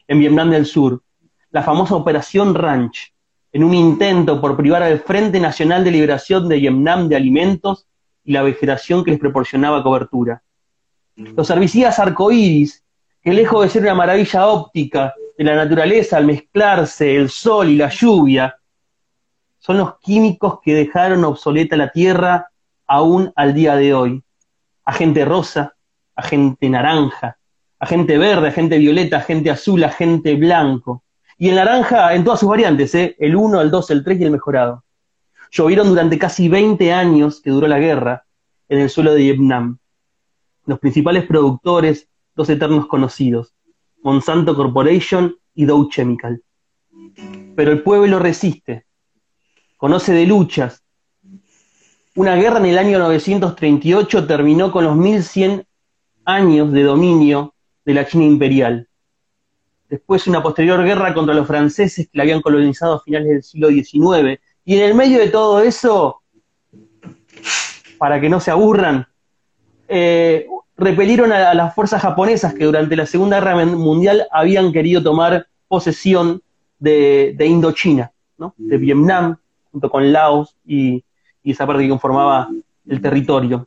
en Vietnam del Sur, la famosa Operación Ranch, en un intento por privar al Frente Nacional de Liberación de Vietnam de alimentos y la vegetación que les proporcionaba cobertura. Los herbicidas arcoíris, que lejos de ser una maravilla óptica de la naturaleza al mezclarse el sol y la lluvia, son los químicos que dejaron obsoleta la tierra aún al día de hoy. Agente rosa, agente naranja, agente verde, agente violeta, agente azul, agente blanco. Y el naranja en todas sus variantes, ¿eh? el 1, el 2, el 3 y el mejorado. Llovieron durante casi 20 años que duró la guerra en el suelo de Vietnam. Los principales productores, dos eternos conocidos, Monsanto Corporation y Dow Chemical. Pero el pueblo resiste, conoce de luchas. Una guerra en el año 938 terminó con los 1100 años de dominio de la China imperial. Después una posterior guerra contra los franceses que la habían colonizado a finales del siglo XIX. Y en el medio de todo eso, para que no se aburran, eh, repelieron a, las fuerzas japonesas que durante la Segunda Guerra Mundial habían querido tomar posesión de, Indochina, de Vietnam, junto con Laos y, esa parte que conformaba el territorio.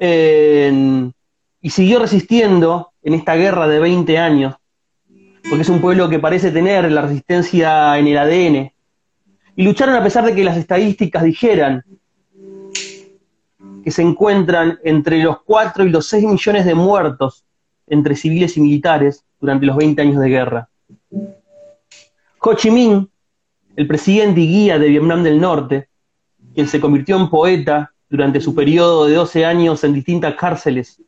y siguió resistiendo en esta guerra de 20 años, porque es un pueblo que parece tener la resistencia en el ADN. Y lucharon a pesar de que las estadísticas dijeran que se encuentran entre los 4 y los 6 millones de muertos entre civiles y militares durante los 20 años de guerra. Ho Chi Minh, el presidente y guía de Vietnam del Norte, quien se convirtió en poeta durante su periodo de 12 años en distintas cárceles,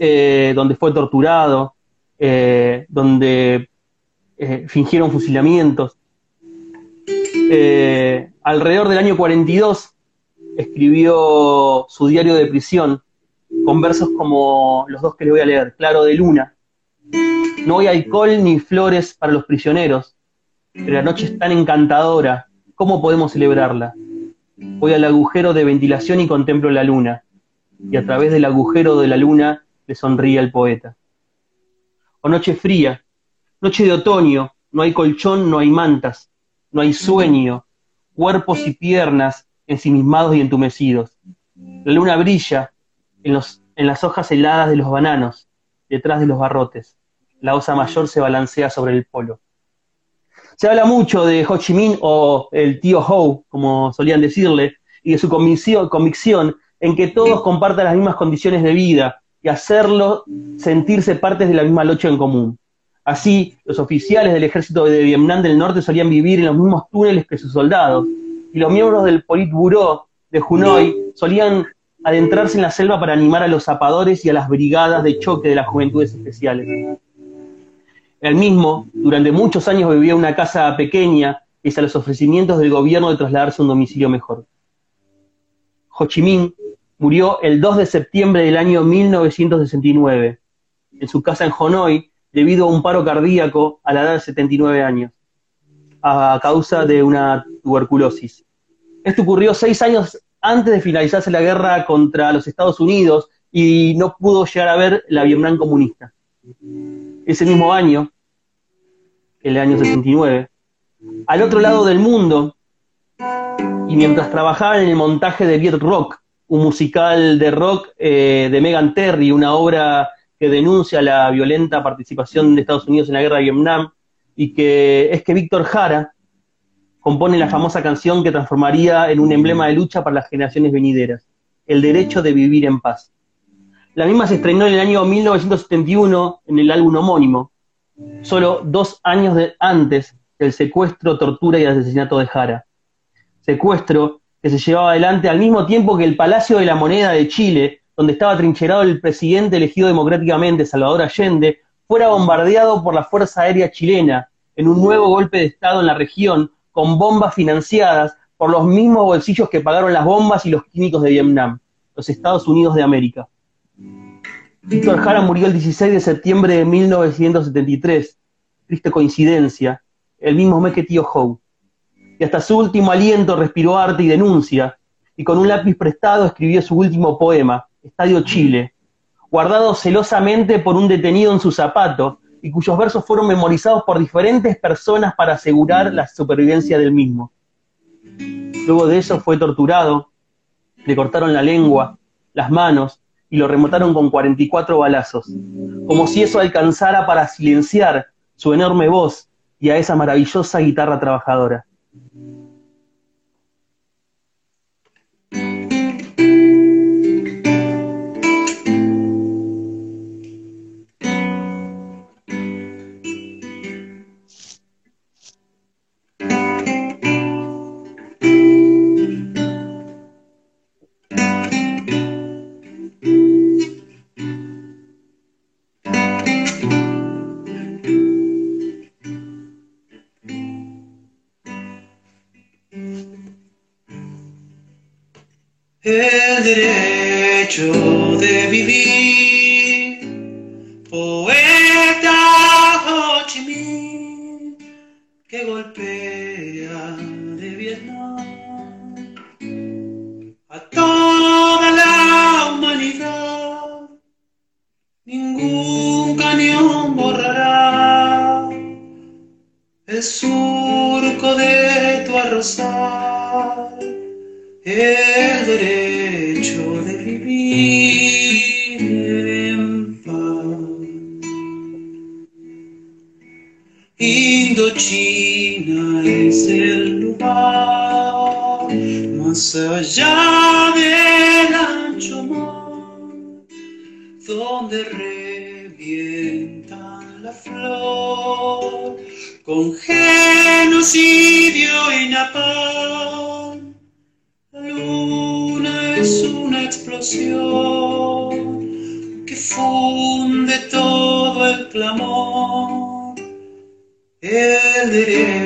eh, donde fue torturado, eh, donde eh, fingieron fusilamientos. alrededor del año 42 escribió su diario de prisión con versos como los dos que le voy a leer, Claro de Luna. No hay alcohol ni flores para los prisioneros, pero la noche es tan encantadora, ¿cómo podemos celebrarla? Voy al agujero de ventilación y contemplo la luna, y a través del agujero de la luna le sonríe el poeta. O noche fría, noche de otoño, no hay colchón, no hay mantas, no hay sueño, cuerpos y piernas ensimismados y entumecidos. La luna brilla en, los, en las hojas heladas de los bananos, detrás de los barrotes. La osa mayor se balancea sobre el polo. Se habla mucho de Ho Chi Minh o el tío Ho, como solían decirle, y de su convicción, en que todos compartan las mismas condiciones de vida y hacerlo sentirse partes de la misma lucha en común. Así, los oficiales del ejército de Vietnam del Norte solían vivir en los mismos túneles que sus soldados, y los miembros del Politburó de Junoy solían adentrarse en la selva para animar a los zapadores y a las brigadas de choque de las juventudes especiales. Él mismo, durante muchos años, vivía en una casa pequeña, pese a los ofrecimientos del gobierno de trasladarse a un domicilio mejor. Ho Chi Minh murió el 2 de septiembre del año 1969 en su casa en Hanoi debido a un paro cardíaco a la edad de 79 años a causa de una tuberculosis. Esto ocurrió seis años antes de finalizarse la guerra contra los Estados Unidos y no pudo llegar a ver la Vietnam comunista. Ese mismo año, el año 69, al otro lado del mundo, y mientras trabajaba en el montaje de Viet Rock, un musical de rock eh, de Megan Terry, una obra que denuncia la violenta participación de Estados Unidos en la guerra de Vietnam, y que es que Víctor Jara compone la famosa canción que transformaría en un emblema de lucha para las generaciones venideras, el derecho de vivir en paz. La misma se estrenó en el año 1971 en el álbum homónimo, solo dos años antes del secuestro, tortura y asesinato de Jara. Secuestro que se llevaba adelante al mismo tiempo que el Palacio de la Moneda de Chile, donde estaba trincherado el presidente elegido democráticamente, Salvador Allende, fuera bombardeado por la Fuerza Aérea Chilena en un nuevo golpe de Estado en la región con bombas financiadas por los mismos bolsillos que pagaron las bombas y los químicos de Vietnam, los Estados Unidos de América. Víctor Jara murió el 16 de septiembre de 1973, triste coincidencia, el mismo mes que Tío Howe. Y hasta su último aliento respiró arte y denuncia, y con un lápiz prestado escribió su último poema, Estadio Chile, guardado celosamente por un detenido en su zapato y cuyos versos fueron memorizados por diferentes personas para asegurar la supervivencia del mismo. Luego de eso fue torturado, le cortaron la lengua, las manos y lo remotaron con 44 balazos, como si eso alcanzara para silenciar su enorme voz y a esa maravillosa guitarra trabajadora. El derecho de vivir. Poeta Ho Chi Minh que golpea de Vietnam a toda la humanidad. Ningún cañón borrará el surco de tu arrozal, en paz. Indochina es el lugar más allá del ancho mar, donde revientan la flor con genocidio y napalm. Que funde todo el clamor, el derecho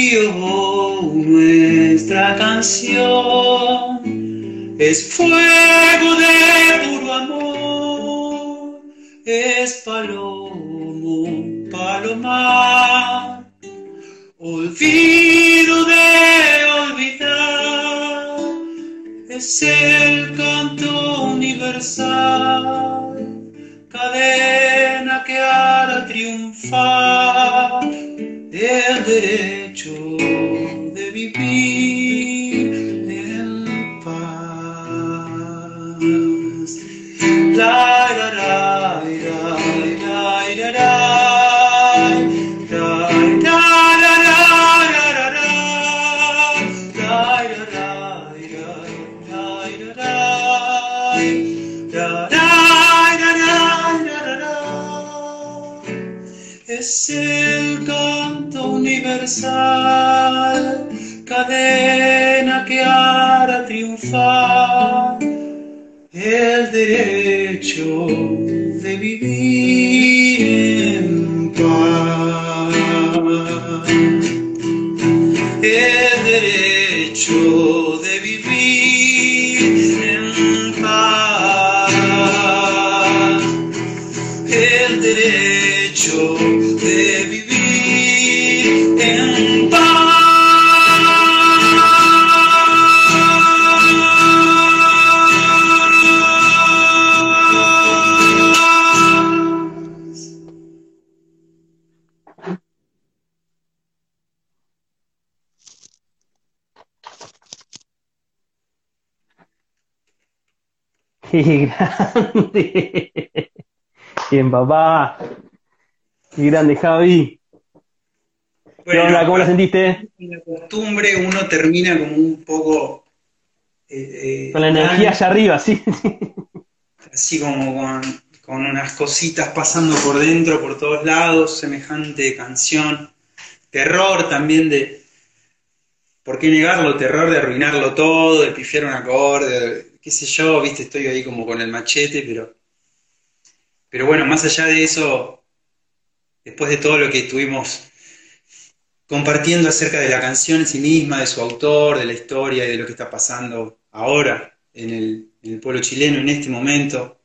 Tío, nuestra canción es fuego de puro amor, es palomo, palomar, olvido de olvidar, es el canto universal, derecho de vivir Qué grande. Bien, papá. Qué grande, Javi. ¿Qué onda? ¿Cómo la sentiste? La costumbre uno termina como un poco eh, eh, Con la energía allá arriba, sí. así como con, con unas cositas pasando por dentro, por todos lados, semejante canción. Terror también de, ¿por qué negarlo? Terror de arruinarlo todo, de pifiar un acorde, de- qué sé yo, viste, estoy ahí como con el machete, pero, pero bueno, más allá de eso, después de todo lo que estuvimos compartiendo acerca de la canción en sí misma, de su autor, de la historia y de lo que está pasando ahora en el, en el pueblo chileno en este momento,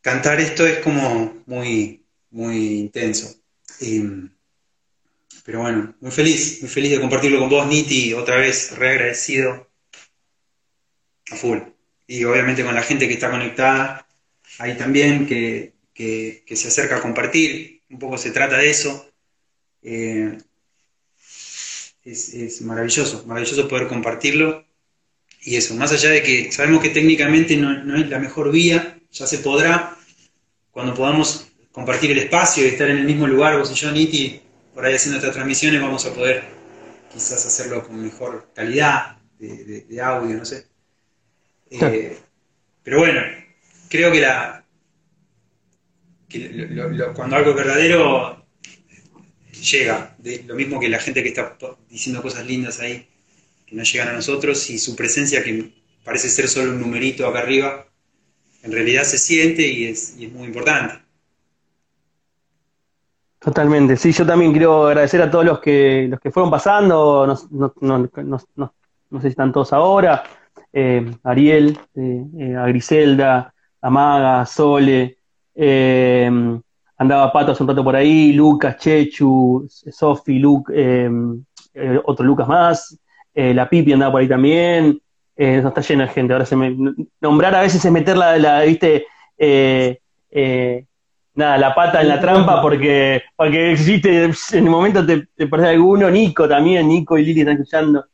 cantar esto es como muy, muy intenso. Em, pero bueno, muy feliz, muy feliz de compartirlo con vos, Niti, otra vez, re agradecido a full. Y obviamente con la gente que está conectada ahí también, que, que- se acerca a compartir, un poco se trata de eso. Eh, es, es maravilloso, maravilloso poder compartirlo y eso, más allá de que sabemos que técnicamente no, no, es la mejor vía, ya se podrá, cuando podamos compartir el espacio y estar en el mismo lugar, vos y yo, Niti, por ahí haciendo estas transmisiones, vamos a poder quizás hacerlo con mejor calidad de, audio, no sé. Eh, pero bueno, creo que la cuando algo es verdadero llega, de, lo mismo que la gente que está diciendo cosas lindas ahí, que no llegan a nosotros, y su presencia que parece ser solo un numerito acá arriba, en realidad se siente y es, y es muy importante. Totalmente, sí, yo también quiero agradecer a todos los que, los que fueron pasando, no, no, sé si están todos ahora, eh, Ariel, eh, eh, a Griselda, a Maga, a Sole, andaba Pato hace un rato por ahí, Lucas, Chechu, Sofi, Luke, otro Lucas más, la Pipi andaba por ahí también, está llena de gente, ahora se me, nombrar a veces es meter la, la viste, nada, la pata en la trampa porque, porque existe, en el momento te, te perdés alguno, Nico también, Nico y Lili están escuchando.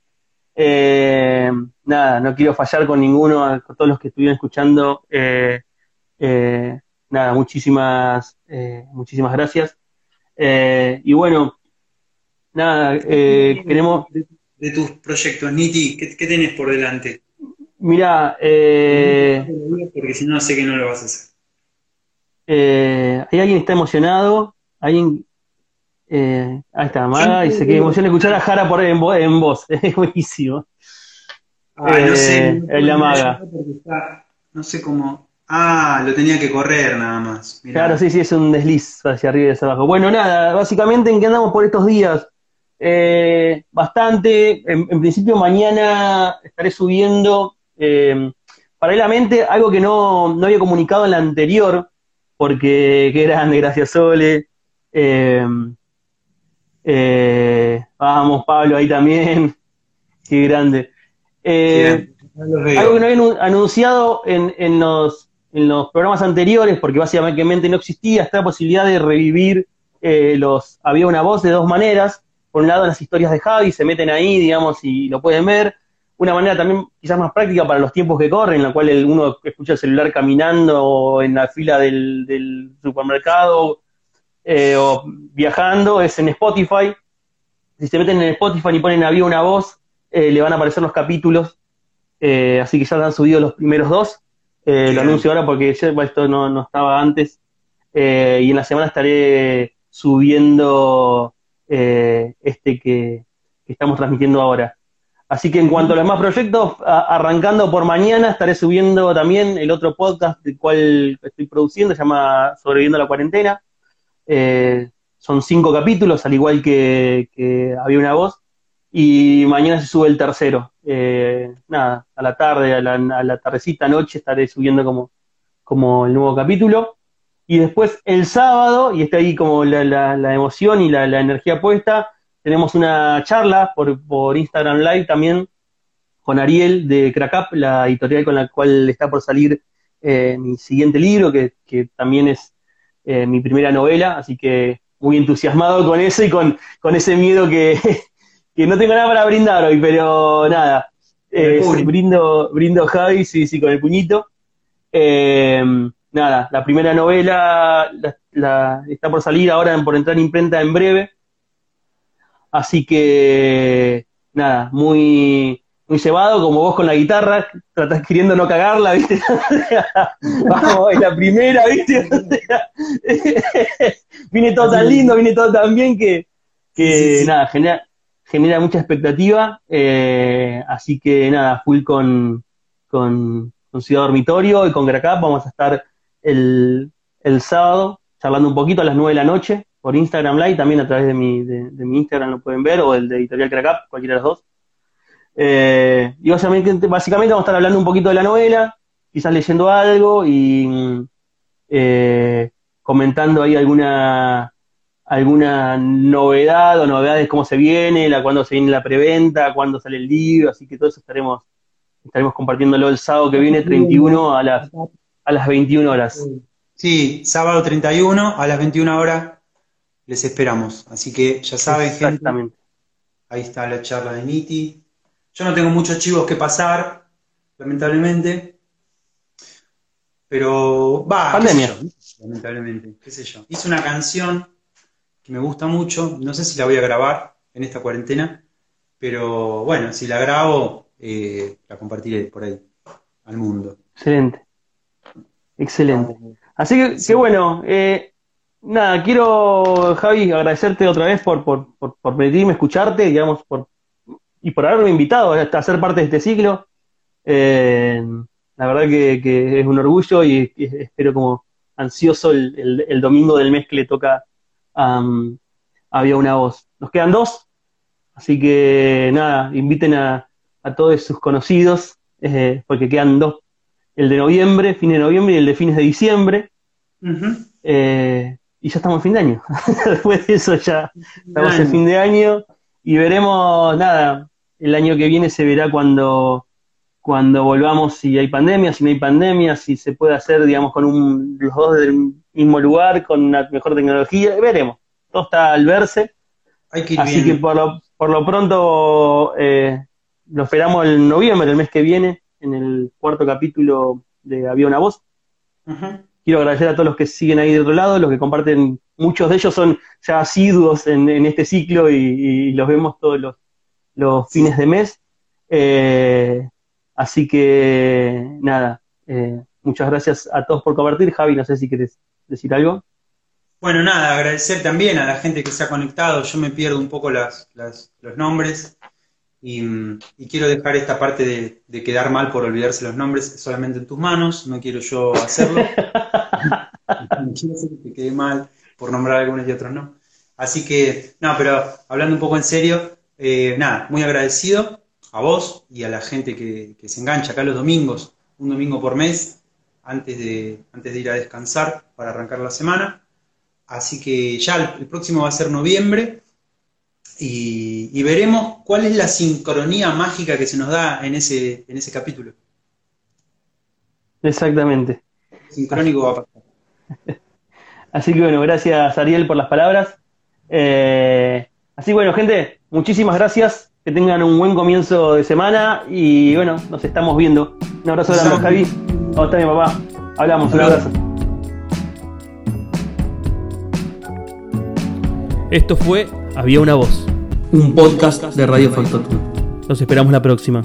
Eh, nada, no quiero fallar con ninguno, con todos los que estuvieron escuchando. Eh, eh, nada, muchísimas, muchísimas gracias. y bueno, nada, queremos... De, tus proyectos, Niti, ¿qué, ¿qué, tenés por delante? Mira, porque si no sé que no lo vas a hacer. Hay alguien que está emocionado, alguien... Eh, ahí está, Maga, dice que emociona escuchar a Jara por en, en voz, [LAUGHS] es buenísimo. Ah, no sé. Eh, la Maga. no sé cómo... Ah, lo tenía que correr nada más. Claro, sí, sí, es un desliz hacia arriba y hacia abajo. Bueno, nada, básicamente en qué andamos por estos días. Eh, bastante. En, principio mañana estaré subiendo paralelamente algo que no, no había comunicado en la anterior, porque qué grande, gracias Sole. Eh, eh, vamos, Pablo, ahí también. [LAUGHS] Qué grande. Eh, algo que no habían anunciado en, los, programas anteriores, porque básicamente no existía esta posibilidad de revivir los. Había una voz de dos maneras. Por un lado, las historias de Javi se meten ahí, digamos, y lo pueden ver una manera también quizás más práctica para los tiempos que corren, en la cual uno escucha el celular caminando o en la fila del, supermercado eh, o viajando, es en Spotify. Si se meten en Spotify y ponen Había una voz, eh, le van a aparecer los capítulos. Eh, así que ya han subido los primeros dos. lo anuncio ahora porque esto no, estaba antes. y en la semana estaré subiendo este que estamos transmitiendo ahora. Así que en cuanto a los demás proyectos, arrancando por mañana, estaré subiendo también el otro podcast del cual estoy produciendo, se llama Sobreviviendo a la Cuarentena. Eh, son cinco capítulos, al igual que, había una voz. Y mañana se sube el tercero. Eh, nada, a la tarde, a la, tardecita, noche, estaré subiendo como, como el nuevo capítulo. Y después el sábado, y está ahí como la, emoción y la energía puesta, tenemos una charla por, por Instagram Live también con Ariel de Crack la editorial con la cual está por salir eh, mi siguiente libro, que, también es eh, mi primera novela, así que muy entusiasmado con eso y con, con ese miedo que, [LAUGHS] no tengo nada para brindar hoy, pero nada, eh, brindo, brindo Javi, sí, sí, con el puñito. nada, la primera novela está por salir ahora, por entrar en imprenta en breve. Así que, nada, muy, muy cebado, como vos con la guitarra, tratás queriendo no cagarla, ¿viste? [LAUGHS] Vamos, es la primera, ¿viste? [LAUGHS] [LAUGHS] viene todo tan lindo, viene todo tan bien que, que nada, genera, genera mucha expectativa. Eh, así que nada, full con, con, Ciudad Dormitorio y con Gracap. Vamos a estar el, el sábado charlando un poquito a las nueve de la noche por Instagram Live, también a través de mi, de, mi Instagram lo pueden ver, o el de Editorial Crack cualquiera de los dos. Eh, y básicamente, básicamente vamos a estar hablando un poquito de la novela, quizás leyendo algo y eh, comentando ahí alguna alguna novedad o novedades, cómo se viene, la, cuándo se viene la preventa, cuándo sale el libro, así que todo eso estaremos, estaremos compartiéndolo el sábado que viene, 31 a las, a las 21 horas. Sí, sábado 31 a las 21 horas les esperamos. Así que ya saben, Exactamente. ahí está la charla de Niti. Yo no tengo muchos chivos que pasar, lamentablemente. Pero va, Pandemia. lamentablemente, qué sé yo. Hice una canción que me gusta mucho, no sé si la voy a grabar en esta cuarentena, pero bueno, si la grabo, eh, la compartiré por ahí, al mundo. Excelente. Excelente. Así que, qué bueno. Eh, nada, quiero, Javi, agradecerte otra vez por, por, por, por permitirme escucharte, digamos, por, y por haberme invitado a ser parte de este ciclo. Eh, la verdad que, que, es un orgullo y, y espero como ansioso el, el, el, domingo del mes que le toca um, Había una voz. Nos quedan dos, así que nada, inviten a, a todos sus conocidos, eh, porque quedan dos. El de noviembre, fin de noviembre, y el de fines de diciembre. Uh -huh. eh, y ya estamos en fin de año. [LAUGHS] Después de eso ya estamos en fin de año y veremos, nada, el año que viene se verá cuando, cuando volvamos si hay pandemia, si no hay pandemia, si se puede hacer, digamos, con un, los dos del mismo lugar, con una mejor tecnología, veremos. Todo está al verse. Hay que ir Así bien. que por lo, por lo pronto eh, lo esperamos en noviembre, el mes que viene, en el cuarto capítulo de Había una voz. Uh -huh. Quiero agradecer a todos los que siguen ahí de otro lado, los que comparten, muchos de ellos son ya asiduos en, en este ciclo y, y, los vemos todos los, los fines de mes. Eh, así que nada, eh, muchas gracias a todos por compartir. Javi, no sé si quieres decir algo. Bueno, nada, agradecer también a la gente que se ha conectado. Yo me pierdo un poco las, las, los nombres y, y, quiero dejar esta parte de, de, quedar mal por olvidarse los nombres solamente en tus manos. No quiero yo hacerlo. no [LAUGHS] quiero hacer que quede mal por nombrar algunos y otros no. Así que, no, pero hablando un poco en serio, eh, nada, muy agradecido a vos y a la gente que, que, se engancha acá los domingos, un domingo por mes, antes de, antes de ir a descansar para arrancar la semana. Así que ya el, el próximo va a ser noviembre y, y, veremos cuál es la sincronía mágica que se nos da en ese, en ese capítulo. Exactamente. Sincrónico va a pasar. [LAUGHS] Así que bueno, gracias Ariel por las palabras. Eh, así bueno, gente, muchísimas gracias. Que tengan un buen comienzo de semana y bueno, nos estamos viendo. Un abrazo grande, Javi. ¿Cómo está mi papá? Hablamos, un abrazo. Esto fue Había una voz. Un podcast de Radio Factotum. Los esperamos la próxima.